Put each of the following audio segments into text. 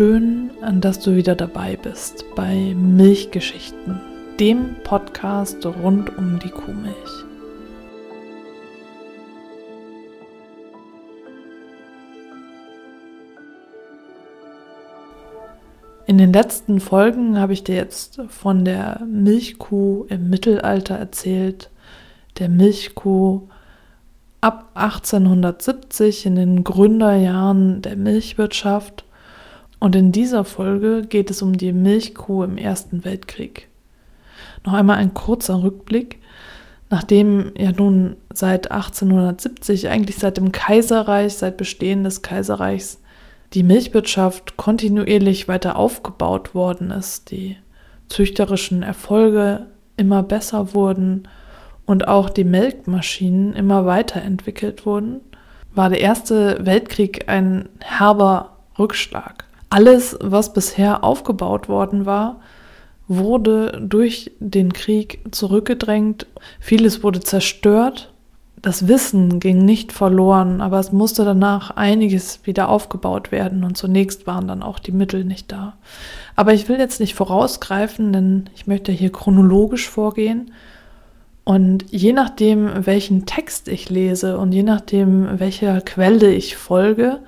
schön, dass du wieder dabei bist bei Milchgeschichten, dem Podcast rund um die Kuhmilch. In den letzten Folgen habe ich dir jetzt von der Milchkuh im Mittelalter erzählt, der Milchkuh ab 1870 in den Gründerjahren der Milchwirtschaft und in dieser Folge geht es um die Milchkuh im Ersten Weltkrieg. Noch einmal ein kurzer Rückblick. Nachdem ja nun seit 1870, eigentlich seit dem Kaiserreich, seit Bestehen des Kaiserreichs, die Milchwirtschaft kontinuierlich weiter aufgebaut worden ist, die züchterischen Erfolge immer besser wurden und auch die Melkmaschinen immer weiterentwickelt wurden, war der Erste Weltkrieg ein herber Rückschlag. Alles, was bisher aufgebaut worden war, wurde durch den Krieg zurückgedrängt. Vieles wurde zerstört. Das Wissen ging nicht verloren, aber es musste danach einiges wieder aufgebaut werden und zunächst waren dann auch die Mittel nicht da. Aber ich will jetzt nicht vorausgreifen, denn ich möchte hier chronologisch vorgehen. Und je nachdem, welchen Text ich lese und je nachdem, welcher Quelle ich folge,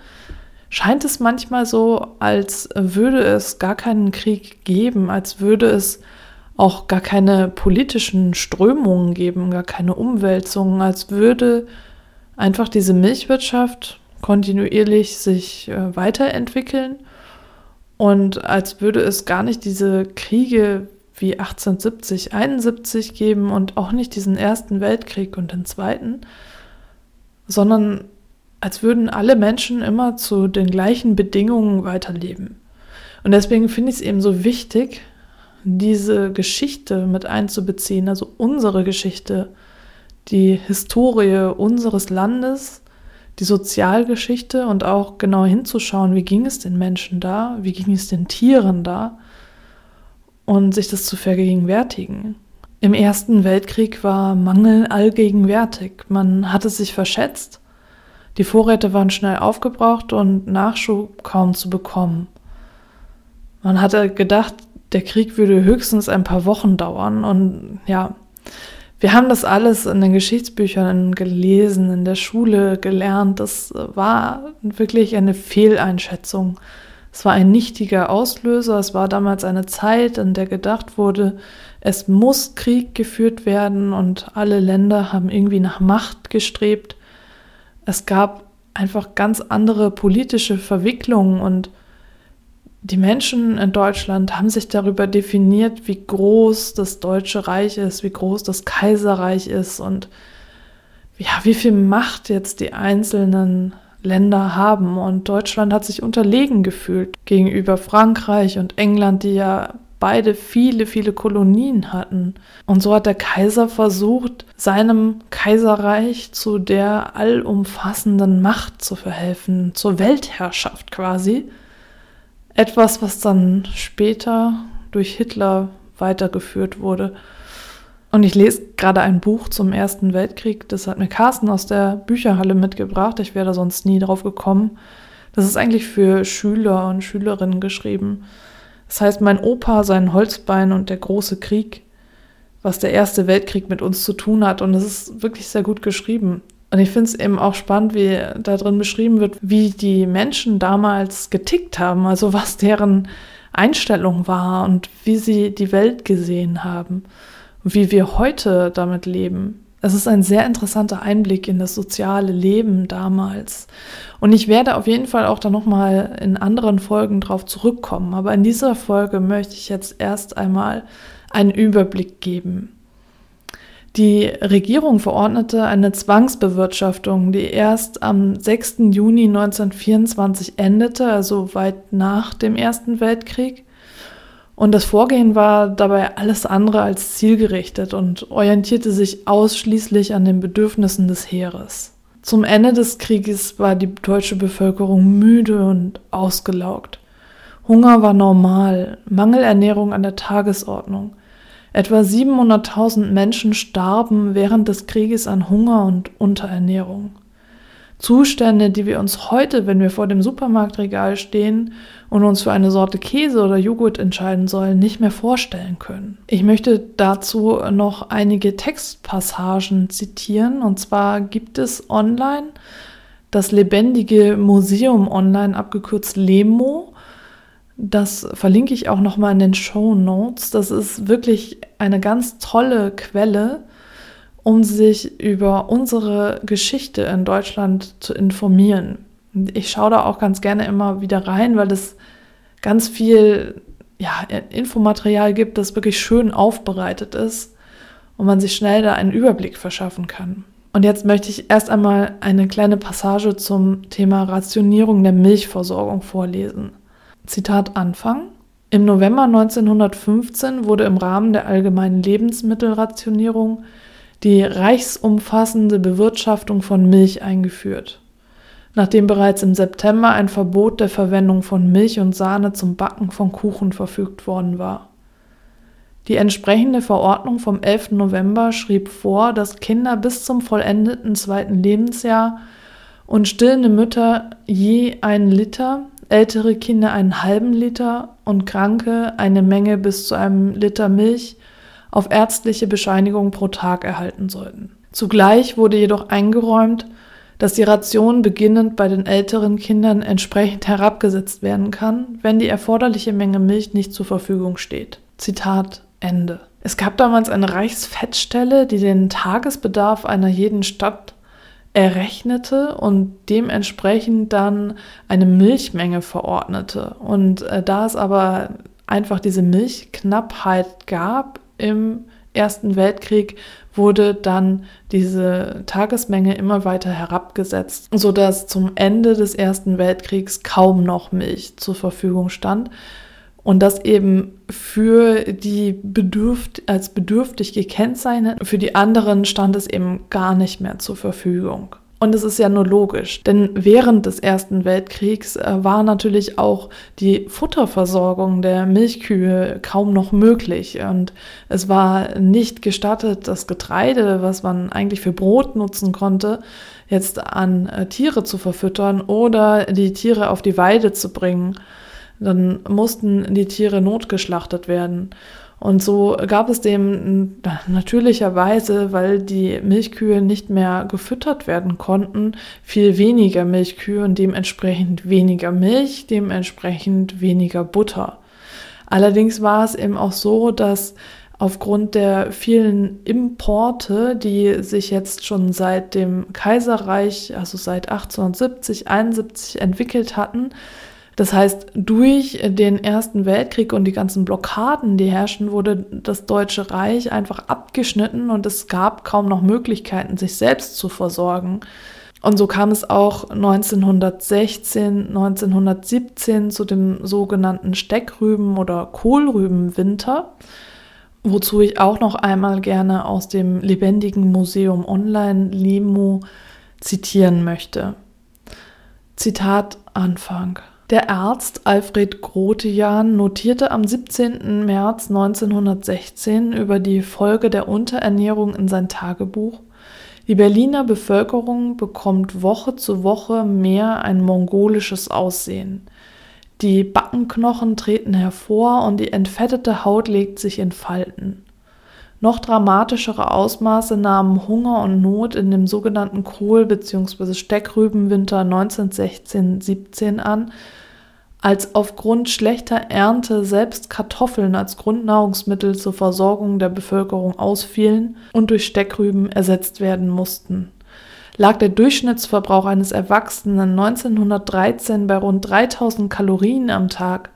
scheint es manchmal so, als würde es gar keinen Krieg geben, als würde es auch gar keine politischen Strömungen geben, gar keine Umwälzungen, als würde einfach diese Milchwirtschaft kontinuierlich sich äh, weiterentwickeln und als würde es gar nicht diese Kriege wie 1870, 71 geben und auch nicht diesen Ersten Weltkrieg und den Zweiten, sondern als würden alle Menschen immer zu den gleichen Bedingungen weiterleben. Und deswegen finde ich es eben so wichtig, diese Geschichte mit einzubeziehen, also unsere Geschichte, die Historie unseres Landes, die Sozialgeschichte und auch genau hinzuschauen, wie ging es den Menschen da, wie ging es den Tieren da und sich das zu vergegenwärtigen. Im Ersten Weltkrieg war Mangel allgegenwärtig. Man hatte sich verschätzt die Vorräte waren schnell aufgebraucht und Nachschub kaum zu bekommen. Man hatte gedacht, der Krieg würde höchstens ein paar Wochen dauern und ja, wir haben das alles in den Geschichtsbüchern gelesen, in der Schule gelernt. Das war wirklich eine Fehleinschätzung. Es war ein nichtiger Auslöser. Es war damals eine Zeit, in der gedacht wurde, es muss Krieg geführt werden und alle Länder haben irgendwie nach Macht gestrebt. Es gab einfach ganz andere politische Verwicklungen und die Menschen in Deutschland haben sich darüber definiert, wie groß das Deutsche Reich ist, wie groß das Kaiserreich ist und ja, wie viel Macht jetzt die einzelnen Länder haben. Und Deutschland hat sich unterlegen gefühlt gegenüber Frankreich und England, die ja beide viele, viele Kolonien hatten. Und so hat der Kaiser versucht, seinem Kaiserreich zu der allumfassenden Macht zu verhelfen, zur Weltherrschaft quasi. Etwas, was dann später durch Hitler weitergeführt wurde. Und ich lese gerade ein Buch zum Ersten Weltkrieg, das hat mir Carsten aus der Bücherhalle mitgebracht. Ich wäre da sonst nie drauf gekommen. Das ist eigentlich für Schüler und Schülerinnen geschrieben. Das heißt, mein Opa, sein Holzbein und der große Krieg, was der Erste Weltkrieg mit uns zu tun hat. Und es ist wirklich sehr gut geschrieben. Und ich finde es eben auch spannend, wie da drin beschrieben wird, wie die Menschen damals getickt haben, also was deren Einstellung war und wie sie die Welt gesehen haben und wie wir heute damit leben. Es ist ein sehr interessanter Einblick in das soziale Leben damals. Und ich werde auf jeden Fall auch da nochmal in anderen Folgen drauf zurückkommen. Aber in dieser Folge möchte ich jetzt erst einmal einen Überblick geben. Die Regierung verordnete eine Zwangsbewirtschaftung, die erst am 6. Juni 1924 endete, also weit nach dem Ersten Weltkrieg. Und das Vorgehen war dabei alles andere als zielgerichtet und orientierte sich ausschließlich an den Bedürfnissen des Heeres. Zum Ende des Krieges war die deutsche Bevölkerung müde und ausgelaugt. Hunger war normal, Mangelernährung an der Tagesordnung. Etwa 700.000 Menschen starben während des Krieges an Hunger und Unterernährung. Zustände, die wir uns heute, wenn wir vor dem Supermarktregal stehen und uns für eine Sorte Käse oder Joghurt entscheiden sollen, nicht mehr vorstellen können. Ich möchte dazu noch einige Textpassagen zitieren. Und zwar gibt es online das lebendige Museum online, abgekürzt LEMO. Das verlinke ich auch nochmal in den Show Notes. Das ist wirklich eine ganz tolle Quelle um sich über unsere Geschichte in Deutschland zu informieren. Ich schaue da auch ganz gerne immer wieder rein, weil es ganz viel ja, Infomaterial gibt, das wirklich schön aufbereitet ist und man sich schnell da einen Überblick verschaffen kann. Und jetzt möchte ich erst einmal eine kleine Passage zum Thema Rationierung der Milchversorgung vorlesen. Zitat Anfang. Im November 1915 wurde im Rahmen der allgemeinen Lebensmittelrationierung die reichsumfassende Bewirtschaftung von Milch eingeführt. Nachdem bereits im September ein Verbot der Verwendung von Milch und Sahne zum Backen von Kuchen verfügt worden war. Die entsprechende Verordnung vom 11. November schrieb vor, dass Kinder bis zum vollendeten zweiten Lebensjahr und stillende Mütter je einen Liter, ältere Kinder einen halben Liter und Kranke eine Menge bis zu einem Liter Milch auf ärztliche Bescheinigung pro Tag erhalten sollten. Zugleich wurde jedoch eingeräumt, dass die Ration beginnend bei den älteren Kindern entsprechend herabgesetzt werden kann, wenn die erforderliche Menge Milch nicht zur Verfügung steht. Zitat Ende. Es gab damals eine Reichsfettstelle, die den Tagesbedarf einer jeden Stadt errechnete und dementsprechend dann eine Milchmenge verordnete. Und äh, da es aber einfach diese Milchknappheit gab, im Ersten Weltkrieg wurde dann diese Tagesmenge immer weiter herabgesetzt, sodass zum Ende des Ersten Weltkriegs kaum noch Milch zur Verfügung stand. Und das eben für die bedürft, als bedürftig gekennzeichnet, für die anderen stand es eben gar nicht mehr zur Verfügung. Und es ist ja nur logisch, denn während des Ersten Weltkriegs äh, war natürlich auch die Futterversorgung der Milchkühe kaum noch möglich. Und es war nicht gestattet, das Getreide, was man eigentlich für Brot nutzen konnte, jetzt an äh, Tiere zu verfüttern oder die Tiere auf die Weide zu bringen. Dann mussten die Tiere notgeschlachtet werden. Und so gab es dem natürlicherweise, weil die Milchkühe nicht mehr gefüttert werden konnten, viel weniger Milchkühe und dementsprechend weniger Milch, dementsprechend weniger Butter. Allerdings war es eben auch so, dass aufgrund der vielen Importe, die sich jetzt schon seit dem Kaiserreich, also seit 1870, 71 entwickelt hatten, das heißt, durch den Ersten Weltkrieg und die ganzen Blockaden, die herrschen, wurde das Deutsche Reich einfach abgeschnitten und es gab kaum noch Möglichkeiten, sich selbst zu versorgen. Und so kam es auch 1916, 1917 zu dem sogenannten Steckrüben- oder Kohlrübenwinter, wozu ich auch noch einmal gerne aus dem lebendigen Museum Online Limo zitieren möchte. Zitat Anfang. Der Arzt Alfred Grotejan notierte am 17. März 1916 über die Folge der Unterernährung in sein Tagebuch, die Berliner Bevölkerung bekommt Woche zu Woche mehr ein mongolisches Aussehen. Die Backenknochen treten hervor und die entfettete Haut legt sich in Falten. Noch dramatischere Ausmaße nahmen Hunger und Not in dem sogenannten Kohl- bzw. Steckrübenwinter 1916-17 an, als aufgrund schlechter Ernte selbst Kartoffeln als Grundnahrungsmittel zur Versorgung der Bevölkerung ausfielen und durch Steckrüben ersetzt werden mussten. Lag der Durchschnittsverbrauch eines Erwachsenen 1913 bei rund 3000 Kalorien am Tag,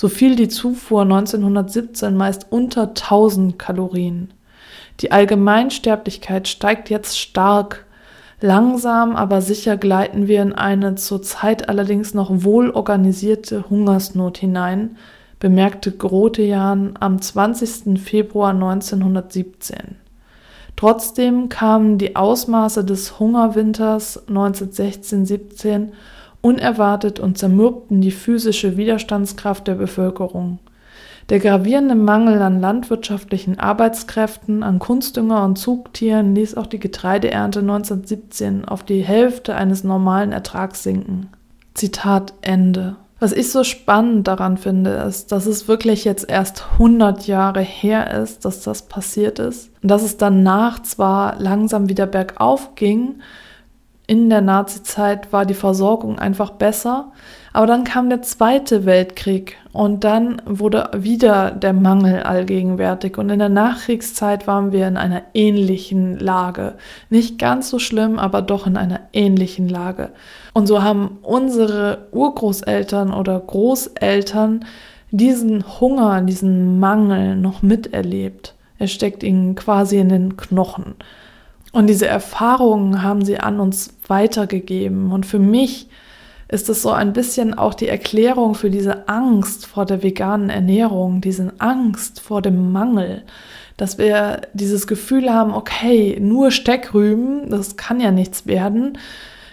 so fiel die Zufuhr 1917 meist unter 1000 Kalorien. Die Allgemeinsterblichkeit steigt jetzt stark Langsam, aber sicher gleiten wir in eine zurzeit allerdings noch wohl organisierte Hungersnot hinein, bemerkte Grotejan am 20. Februar 1917. Trotzdem kamen die Ausmaße des Hungerwinters 1916-17 unerwartet und zermürbten die physische Widerstandskraft der Bevölkerung. Der gravierende Mangel an landwirtschaftlichen Arbeitskräften, an Kunstdünger und Zugtieren ließ auch die Getreideernte 1917 auf die Hälfte eines normalen Ertrags sinken. Zitat Ende. Was ich so spannend daran finde, ist, dass es wirklich jetzt erst 100 Jahre her ist, dass das passiert ist. Und dass es danach zwar langsam wieder bergauf ging, in der Nazizeit war die Versorgung einfach besser. Aber dann kam der Zweite Weltkrieg und dann wurde wieder der Mangel allgegenwärtig. Und in der Nachkriegszeit waren wir in einer ähnlichen Lage. Nicht ganz so schlimm, aber doch in einer ähnlichen Lage. Und so haben unsere Urgroßeltern oder Großeltern diesen Hunger, diesen Mangel noch miterlebt. Er steckt ihnen quasi in den Knochen. Und diese Erfahrungen haben sie an uns weitergegeben. Und für mich ist es so ein bisschen auch die Erklärung für diese Angst vor der veganen Ernährung, diese Angst vor dem Mangel, dass wir dieses Gefühl haben, okay, nur Steckrüben, das kann ja nichts werden,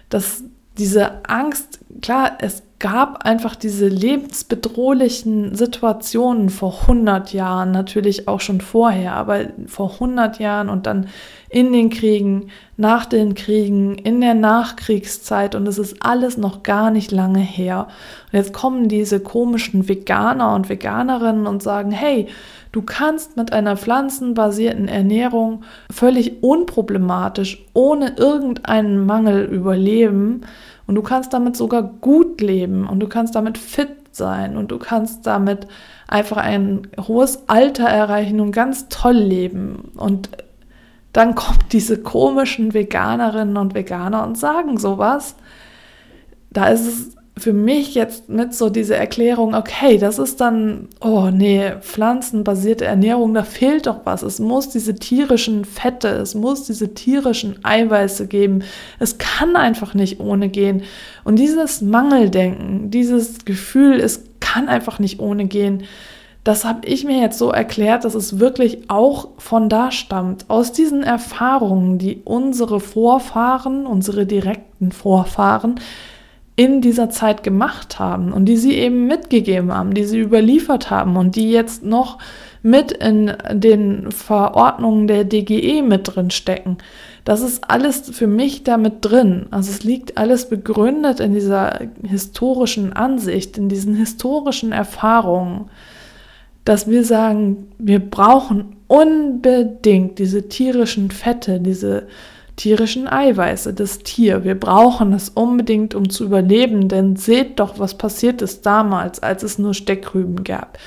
dass diese Angst, klar, es gab einfach diese lebensbedrohlichen Situationen vor 100 Jahren, natürlich auch schon vorher, aber vor 100 Jahren und dann in den Kriegen, nach den Kriegen, in der Nachkriegszeit und es ist alles noch gar nicht lange her. Und jetzt kommen diese komischen Veganer und Veganerinnen und sagen, hey, du kannst mit einer pflanzenbasierten Ernährung völlig unproblematisch, ohne irgendeinen Mangel überleben und du kannst damit sogar gut leben und du kannst damit fit sein und du kannst damit einfach ein hohes Alter erreichen und ganz toll leben. Und dann kommen diese komischen Veganerinnen und Veganer und sagen sowas. Da ist es für mich jetzt mit so diese Erklärung, okay, das ist dann, oh nee, pflanzenbasierte Ernährung, da fehlt doch was. Es muss diese tierischen Fette, es muss diese tierischen Eiweiße geben. Es kann einfach nicht ohne gehen. Und dieses Mangeldenken, dieses Gefühl, es kann einfach nicht ohne gehen, das habe ich mir jetzt so erklärt, dass es wirklich auch von da stammt, aus diesen Erfahrungen, die unsere Vorfahren, unsere direkten Vorfahren in dieser Zeit gemacht haben und die sie eben mitgegeben haben, die sie überliefert haben und die jetzt noch mit in den Verordnungen der DGE mit drin stecken. Das ist alles für mich damit drin. Also es liegt alles begründet in dieser historischen Ansicht, in diesen historischen Erfahrungen dass wir sagen, wir brauchen unbedingt diese tierischen Fette, diese tierischen Eiweiße, das Tier. Wir brauchen es unbedingt, um zu überleben, denn seht doch, was passiert ist damals, als es nur Steckrüben gab.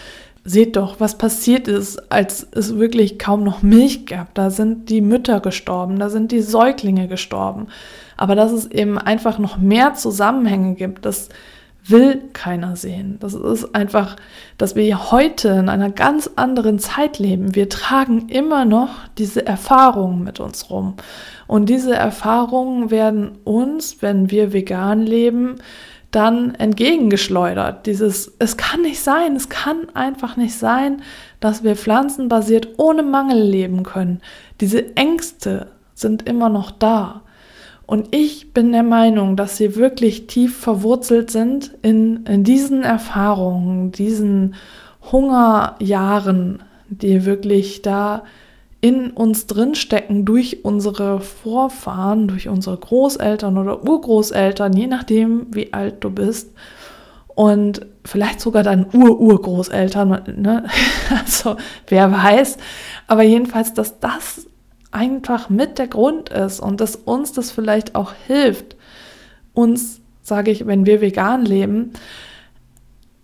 Seht doch, was passiert ist, als es wirklich kaum noch Milch gab. Da sind die Mütter gestorben, da sind die Säuglinge gestorben. Aber dass es eben einfach noch mehr Zusammenhänge gibt, dass will keiner sehen. Das ist einfach, dass wir heute in einer ganz anderen Zeit leben. Wir tragen immer noch diese Erfahrungen mit uns rum. Und diese Erfahrungen werden uns, wenn wir vegan leben, dann entgegengeschleudert. Dieses, es kann nicht sein, es kann einfach nicht sein, dass wir pflanzenbasiert ohne Mangel leben können. Diese Ängste sind immer noch da. Und ich bin der Meinung, dass sie wirklich tief verwurzelt sind in, in diesen Erfahrungen, diesen Hungerjahren, die wirklich da in uns drinstecken durch unsere Vorfahren, durch unsere Großeltern oder Urgroßeltern, je nachdem, wie alt du bist. Und vielleicht sogar deine Ur-Urgroßeltern, ne? also wer weiß. Aber jedenfalls, dass das einfach mit der Grund ist und dass uns das vielleicht auch hilft, uns, sage ich, wenn wir vegan leben,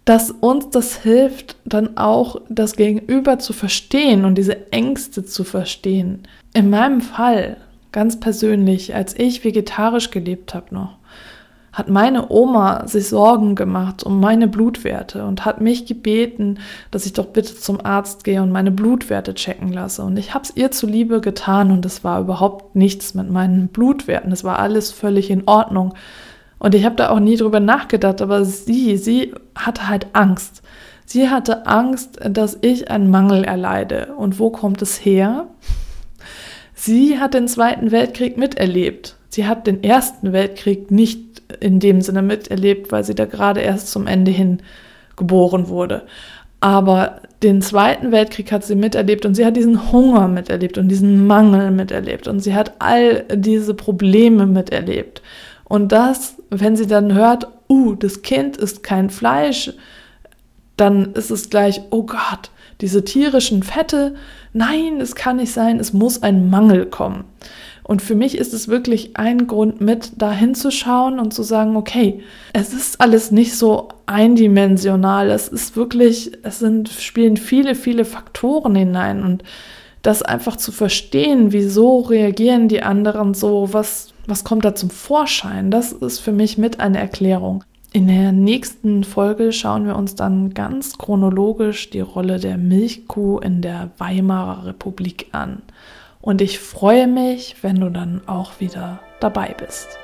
dass uns das hilft, dann auch das Gegenüber zu verstehen und diese Ängste zu verstehen. In meinem Fall, ganz persönlich, als ich vegetarisch gelebt habe noch, hat meine Oma sich Sorgen gemacht um meine Blutwerte und hat mich gebeten, dass ich doch bitte zum Arzt gehe und meine Blutwerte checken lasse. Und ich habe es ihr zuliebe getan und es war überhaupt nichts mit meinen Blutwerten. Es war alles völlig in Ordnung. Und ich habe da auch nie drüber nachgedacht, aber sie, sie hatte halt Angst. Sie hatte Angst, dass ich einen Mangel erleide. Und wo kommt es her? Sie hat den Zweiten Weltkrieg miterlebt. Sie hat den Ersten Weltkrieg nicht in dem Sinne miterlebt, weil sie da gerade erst zum Ende hin geboren wurde. Aber den Zweiten Weltkrieg hat sie miterlebt und sie hat diesen Hunger miterlebt und diesen Mangel miterlebt und sie hat all diese Probleme miterlebt. Und das, wenn sie dann hört, uh, das Kind ist kein Fleisch, dann ist es gleich, oh Gott, diese tierischen Fette, nein, es kann nicht sein, es muss ein Mangel kommen. Und für mich ist es wirklich ein Grund mit, da hinzuschauen und zu sagen, okay, es ist alles nicht so eindimensional. Es ist wirklich, es sind, spielen viele, viele Faktoren hinein und das einfach zu verstehen, wieso reagieren die anderen so, was, was kommt da zum Vorschein, das ist für mich mit eine Erklärung. In der nächsten Folge schauen wir uns dann ganz chronologisch die Rolle der Milchkuh in der Weimarer Republik an. Und ich freue mich, wenn du dann auch wieder dabei bist.